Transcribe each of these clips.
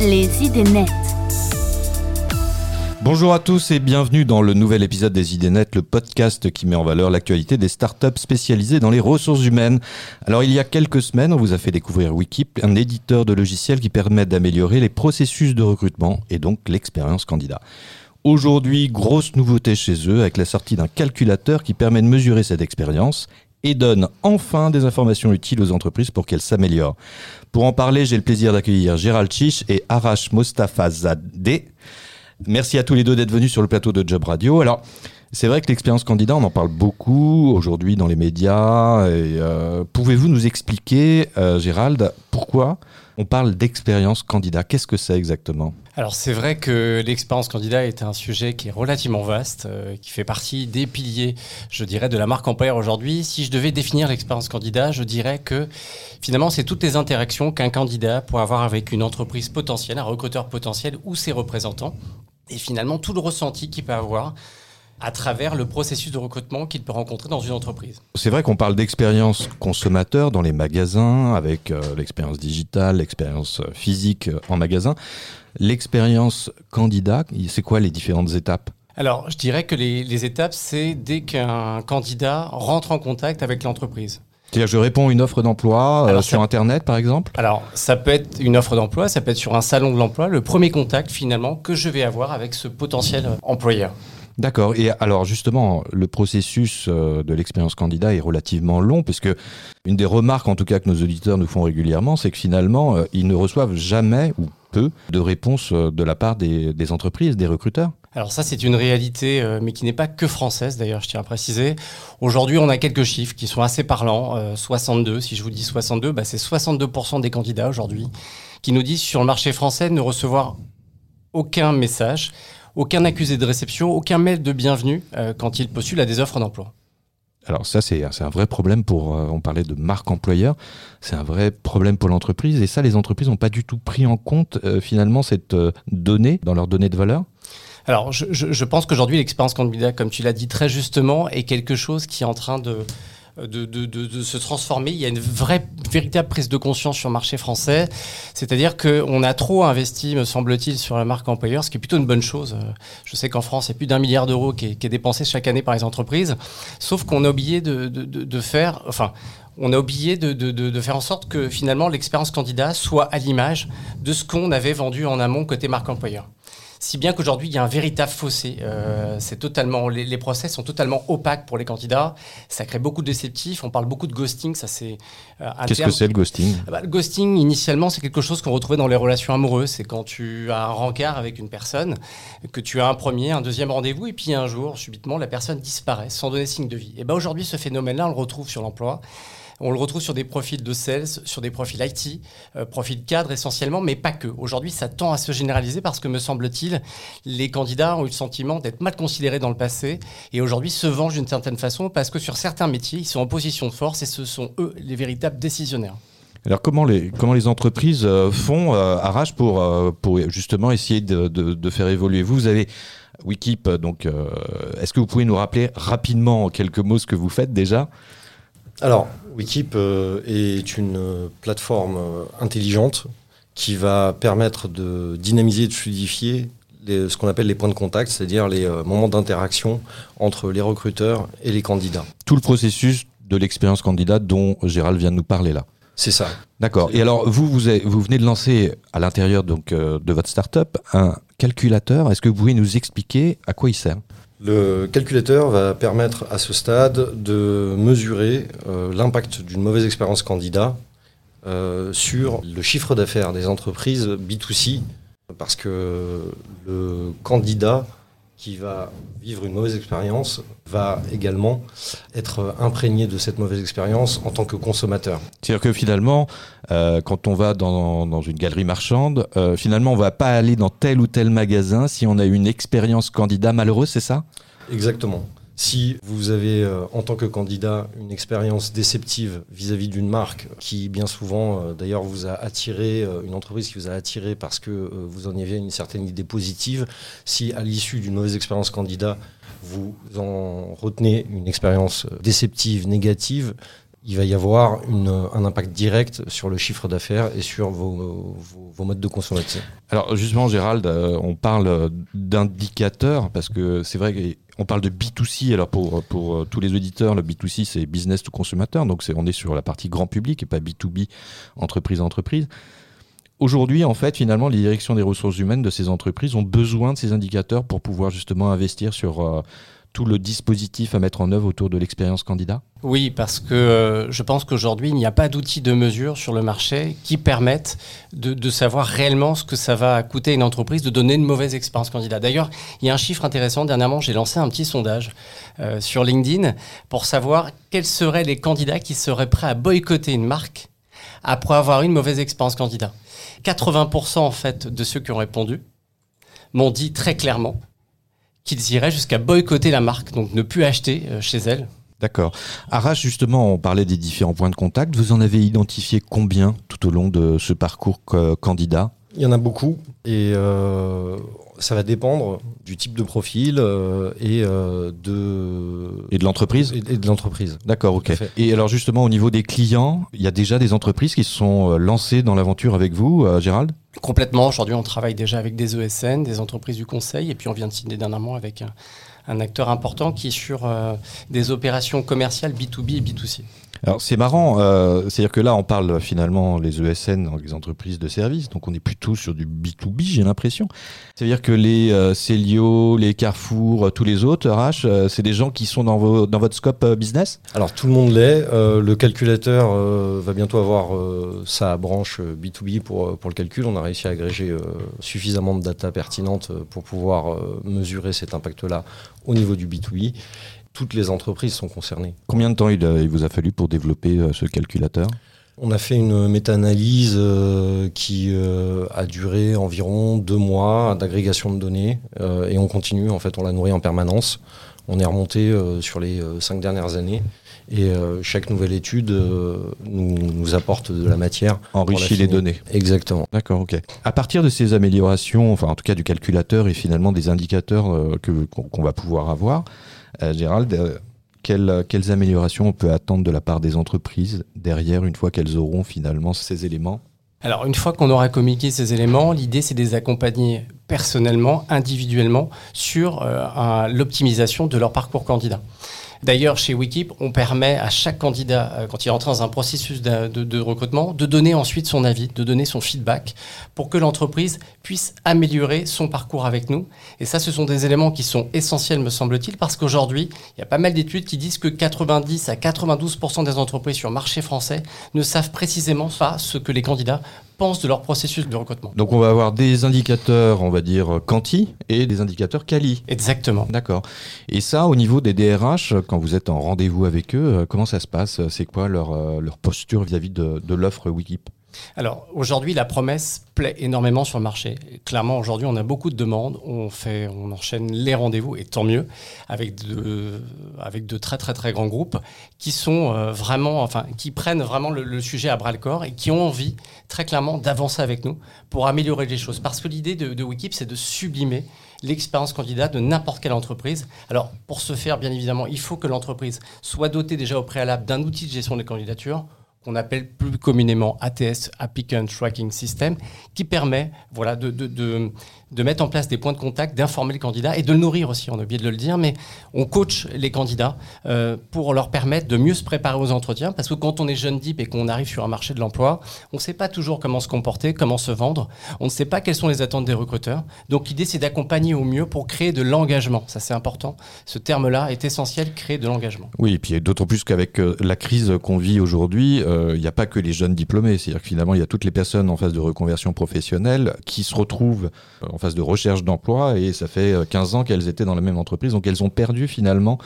Les idées nettes. Bonjour à tous et bienvenue dans le nouvel épisode des Idées Nettes, le podcast qui met en valeur l'actualité des startups spécialisées dans les ressources humaines. Alors il y a quelques semaines, on vous a fait découvrir Wikip, un éditeur de logiciels qui permet d'améliorer les processus de recrutement et donc l'expérience candidat. Aujourd'hui, grosse nouveauté chez eux avec la sortie d'un calculateur qui permet de mesurer cette expérience et donne enfin des informations utiles aux entreprises pour qu'elles s'améliorent. Pour en parler, j'ai le plaisir d'accueillir Gérald Chiche et Arash Mostafazadeh. Merci à tous les deux d'être venus sur le plateau de Job Radio. Alors, c'est vrai que l'expérience candidat, on en parle beaucoup aujourd'hui dans les médias. Euh, pouvez-vous nous expliquer, euh, Gérald, pourquoi on parle d'expérience candidat. Qu'est-ce que c'est exactement? Alors c'est vrai que l'expérience candidat est un sujet qui est relativement vaste, euh, qui fait partie des piliers, je dirais, de la marque employeur aujourd'hui. Si je devais définir l'expérience candidat, je dirais que finalement c'est toutes les interactions qu'un candidat peut avoir avec une entreprise potentielle, un recruteur potentiel ou ses représentants, et finalement tout le ressenti qu'il peut avoir à travers le processus de recrutement qu'il peut rencontrer dans une entreprise. C'est vrai qu'on parle d'expérience consommateur dans les magasins, avec euh, l'expérience digitale, l'expérience euh, physique euh, en magasin. L'expérience candidat, c'est quoi les différentes étapes? Alors, je dirais que les, les étapes, c'est dès qu'un candidat rentre en contact avec l'entreprise. C'est-à-dire, je réponds à une offre d'emploi euh, sur Internet, par exemple? Alors, ça peut être une offre d'emploi, ça peut être sur un salon de l'emploi, le premier contact finalement que je vais avoir avec ce potentiel employeur. D'accord. Et alors justement, le processus euh, de l'expérience candidat est relativement long, puisque une des remarques, en tout cas, que nos auditeurs nous font régulièrement, c'est que finalement, euh, ils ne reçoivent jamais ou peu de réponses euh, de la part des, entreprises, des recruteurs. Alors ça, c'est une réalité, mais qui n'est pas que française, d'ailleurs, je tiens à préciser. Aujourd'hui, on a quelques chiffres qui sont assez parlants. 62, si je vous dis 62, bah, c'est 62% des candidats aujourd'hui qui nous disent sur le marché français ne recevoir aucun message aucun accusé de réception, aucun mail de bienvenue euh, quand il postule à des offres d'emploi. Alors ça, c'est un vrai problème pour, euh, on parlait de marque employeur, c'est un vrai problème pour l'entreprise. Et ça, les entreprises n'ont pas du tout pris en compte euh, finalement cette donnée dans leurs données de valeur? Alors, je, je pense qu'aujourd'hui, l'expérience candidat, comme tu l'as dit très justement, est quelque chose qui est en train de, de, de, de, se transformer. Il y a une vraie, véritable prise de conscience sur le marché français. C'est-à-dire qu'on a trop investi, me semble-t-il, sur la marque employeur, ce qui est plutôt une bonne chose. Je sais qu'en France, il y a plus d'un milliard d'euros qui, qui est dépensé chaque année par les entreprises. Sauf qu'on a oublié de, faire, enfin, on a oublié de, de, de, faire en sorte que finalement l'expérience candidat soit à l'image de ce qu'on avait vendu en amont côté marque employeur. Si bien qu'aujourd'hui, il y a un véritable fossé. Euh, c'est totalement, les, les, process sont totalement opaques pour les candidats. Ça crée beaucoup de déceptifs. On parle beaucoup de ghosting. Ça, c'est euh, Qu'est-ce que c'est le ghosting? Ah bah, Le ghosting, initialement, c'est quelque chose qu'on retrouvait dans les relations amoureuses. C'est quand tu as un rencard avec une personne, que tu as un premier, un deuxième rendez-vous, et puis un jour, subitement, la personne disparaît sans donner signe de vie. Et ben aujourd'hui, ce phénomène-là, on le retrouve sur l'emploi. On le retrouve sur des profils de sales, sur des profils IT, euh, profils cadres essentiellement, mais pas que. Aujourd'hui, ça tend à se généraliser parce que, me semble-t-il, les candidats ont eu le sentiment d'être mal considérés dans le passé et aujourd'hui se vengent d'une certaine façon parce que sur certains métiers, ils sont en position de force et ce sont eux les véritables décisionnaires. Alors comment les, entreprises euh, font, euh, euh, pour justement essayer de, faire évoluer? Vous, vous avez Wikip, donc est-ce que vous pouvez nous rappeler rapidement en quelques mots ce que vous faites déjà? Alors, Wikip euh, est une euh, plateforme euh, intelligente qui va permettre de dynamiser, de fluidifier ce qu'on appelle les points de contact, c'est-à-dire les moments d'interaction entre les recruteurs et les candidats. Tout le processus de l'expérience candidat dont Gérald vient de nous parler là. C'est ça. D'accord. Et alors, vous, vous, vous, venez de lancer à l'intérieur donc de votre startup un calculateur. Est-ce que vous pouvez nous expliquer à quoi il sert? Le calculateur va permettre à ce stade de mesurer euh, l'impact d'une mauvaise expérience candidat euh, sur le chiffre d'affaires des entreprises B2C, parce que le candidat qui va vivre une mauvaise expérience va également être imprégné de cette mauvaise expérience en tant que consommateur. C'est-à-dire que finalement, euh, quand on va dans, dans une galerie marchande, euh, finalement, on va pas aller dans tel ou tel magasin si on a eu une expérience candidat malheureuse, c'est ça? Exactement. Si vous avez euh, en tant que candidat une expérience déceptive vis-à-vis d'une marque qui bien souvent euh, d'ailleurs vous a attiré, euh, une entreprise qui vous a attiré parce que vous en aviez une certaine idée positive, si à l'issue d'une mauvaise expérience candidat vous en retenez une expérience déceptive, négative, il va y avoir un impact direct sur le chiffre d'affaires et sur vos, modes de consommation. Alors justement, Gérald, euh, on parle d'indicateurs parce que c'est vrai qu'on parle de B2C. Alors pour, euh, tous les auditeurs, le B2C, c'est business to consommateur. Donc c'est, on est sur la partie grand public et pas B2B, entreprise à entreprise. Aujourd'hui, en fait, finalement, les directions des ressources humaines de ces entreprises ont besoin de ces indicateurs pour pouvoir justement investir sur... Tout le dispositif à mettre en œuvre autour de l'expérience candidat? Oui, parce que euh, je pense qu'aujourd'hui, il n'y a pas d'outils de mesure sur le marché qui permettent de, de, savoir réellement ce que ça va coûter à une entreprise de donner une mauvaise expérience candidat. D'ailleurs, il y a un chiffre intéressant. Dernièrement, j'ai lancé un petit sondage euh, sur LinkedIn pour savoir quels seraient les candidats qui seraient prêts à boycotter une marque après avoir eu une mauvaise expérience candidat. 80% en fait de ceux qui ont répondu m'ont dit très clairement qu'ils iraient jusqu'à boycotter la marque, donc ne plus acheter euh, chez elle. D'accord. Arrache, justement, on parlait des différents points de contact. Vous en avez identifié combien tout au long de ce parcours candidat? Il y en a beaucoup. Et euh, ça va dépendre du type de profil euh, et euh, de et de l'entreprise? Et, de l'entreprise. D'accord, ok. Et alors justement au niveau des clients, il y a déjà des entreprises qui se sont lancées dans l'aventure avec vous, euh, Gérald? Complètement. Aujourd'hui, on travaille déjà avec des ESN, des entreprises du conseil, et puis on vient de signer dernièrement avec un, acteur important qui est sur euh, des opérations commerciales B2B et B2C. Alors c'est marrant, euh, c'est-à-dire que là on parle finalement les ESN, les entreprises de services, donc on est plutôt sur du B2B j'ai l'impression. C'est-à-dire que les euh, Célio, les Carrefour, euh, tous les autres RH, euh, c'est des gens qui sont dans, vos, dans votre scope euh, business? Alors tout le monde l'est, le calculateur va bientôt avoir sa branche B2B pour, pour le calcul, on a réussi à agréger suffisamment de data pertinente pour pouvoir mesurer cet impact-là au niveau du B2B toutes les entreprises sont concernées. Combien de temps il, il vous a fallu pour développer euh, ce calculateur? On a fait une méta-analyse euh, qui euh, a duré environ deux mois d'agrégation de données euh, et on continue, en fait, on l'a nourri en permanence. On est remonté sur les cinq dernières années et chaque nouvelle étude nous, nous, apporte de la matière. Enrichit les données. Exactement. D'accord, ok. À partir de ces améliorations, enfin en tout cas du calculateur et finalement des indicateurs que, qu'on, va pouvoir avoir, Gérald, euh, quelles, quelles, améliorations on peut attendre de la part des entreprises derrière une fois qu'elles auront finalement ces éléments? Alors, une fois qu'on aura communiqué ces éléments, l'idée, c'est de les accompagner personnellement, individuellement, sur euh, l'optimisation de leur parcours candidat. D'ailleurs, chez Wikip, on permet à chaque candidat, euh, quand il entre dans un processus de, recrutement, de donner ensuite son avis, de donner son feedback pour que l'entreprise puisse améliorer son parcours avec nous. Et ça, ce sont des éléments qui sont essentiels, me semble-t-il, parce qu'aujourd'hui, il y a pas mal d'études qui disent que 90 à 92% des entreprises sur marché français ne savent précisément pas ce que les candidats pensent de leur processus de recrutement. Donc on va avoir des indicateurs, on va dire, quanti et des indicateurs quali. Exactement. D'accord. Et ça, au niveau des DRH, quand vous êtes en rendez-vous avec eux, comment ça se passe? C'est quoi leur, leur posture vis-à-vis de, de l'offre Wikip? Alors aujourd'hui, la promesse plaît énormément sur le marché. Clairement, aujourd'hui, on a beaucoup de demandes. On fait, on enchaîne les rendez-vous et tant mieux avec de, très très très grands groupes qui sont euh, vraiment, enfin, qui prennent vraiment le, sujet à bras le corps et qui ont envie très clairement d'avancer avec nous pour améliorer les choses. Parce que l'idée de, de c'est de sublimer l'expérience candidat de n'importe quelle entreprise. Alors, pour ce faire, bien évidemment, il faut que l'entreprise soit dotée déjà au préalable d'un outil de gestion des candidatures qu'on appelle plus communément ATS, Applicant Tracking System, qui permet voilà, de, de, de, mettre en place des points de contact, d'informer les candidats et de le nourrir aussi, on a oublié de le dire, mais on coach les candidats euh, pour leur permettre de mieux se préparer aux entretiens, parce que quand on est jeune deep et qu'on arrive sur un marché de l'emploi, on ne sait pas toujours comment se comporter, comment se vendre, on ne sait pas quelles sont les attentes des recruteurs. Donc l'idée, c'est d'accompagner au mieux pour créer de l'engagement. Ça, c'est important. Ce terme-là est essentiel, créer de l'engagement. Oui, et puis d'autant plus qu'avec euh, la crise qu'on vit aujourd'hui, euh, il n'y a pas que les jeunes diplômés, c'est-à-dire que finalement il y a toutes les personnes en phase de reconversion professionnelle qui se retrouvent en phase de recherche d'emploi et ça fait 15 ans qu'elles étaient dans la même entreprise, donc elles ont perdu finalement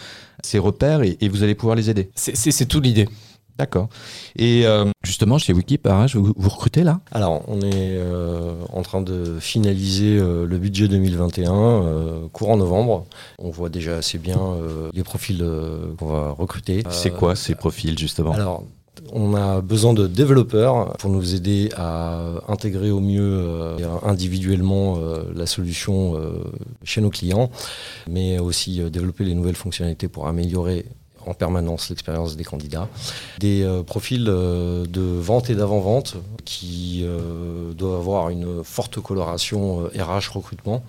ces repères et, et vous allez pouvoir les aider. C'est tout l'idée. D'accord. Et euh, justement, chez Wikipage, vous, vous, recrutez là? Alors, on est euh, en train de finaliser euh, le budget 2021, euh, courant novembre. On voit déjà assez bien euh, les profils qu'on va recruter. C'est quoi ces profils, justement? Alors, on a besoin de développeurs pour nous aider à intégrer au mieux euh, individuellement euh, la solution euh, chez nos clients, mais aussi développer les nouvelles fonctionnalités pour améliorer en permanence l'expérience des candidats. Des profils de vente et d'avant-vente qui doivent avoir une forte coloration RH recrutement.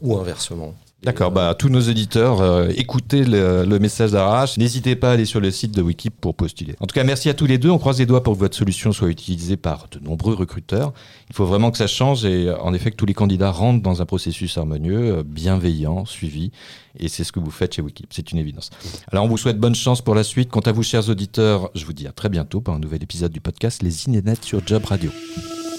Ou inversement. D'accord, bah, tous nos éditeurs, euh, écoutez le, message d'Arrache. N'hésitez pas à aller sur le site de Wikip pour postuler. En tout cas, merci à tous les deux. On croise les doigts pour que votre solution soit utilisée par de nombreux recruteurs. Il faut vraiment que ça change et en effet que tous les candidats rentrent dans un processus harmonieux, euh, bienveillant, suivi. Et c'est ce que vous faites chez Wikip, c'est une évidence. Alors on vous souhaite bonne chance pour la suite. Quant à vous, chers auditeurs, je vous dis à très bientôt pour un nouvel épisode du podcast Les Inénettes sur Job Radio.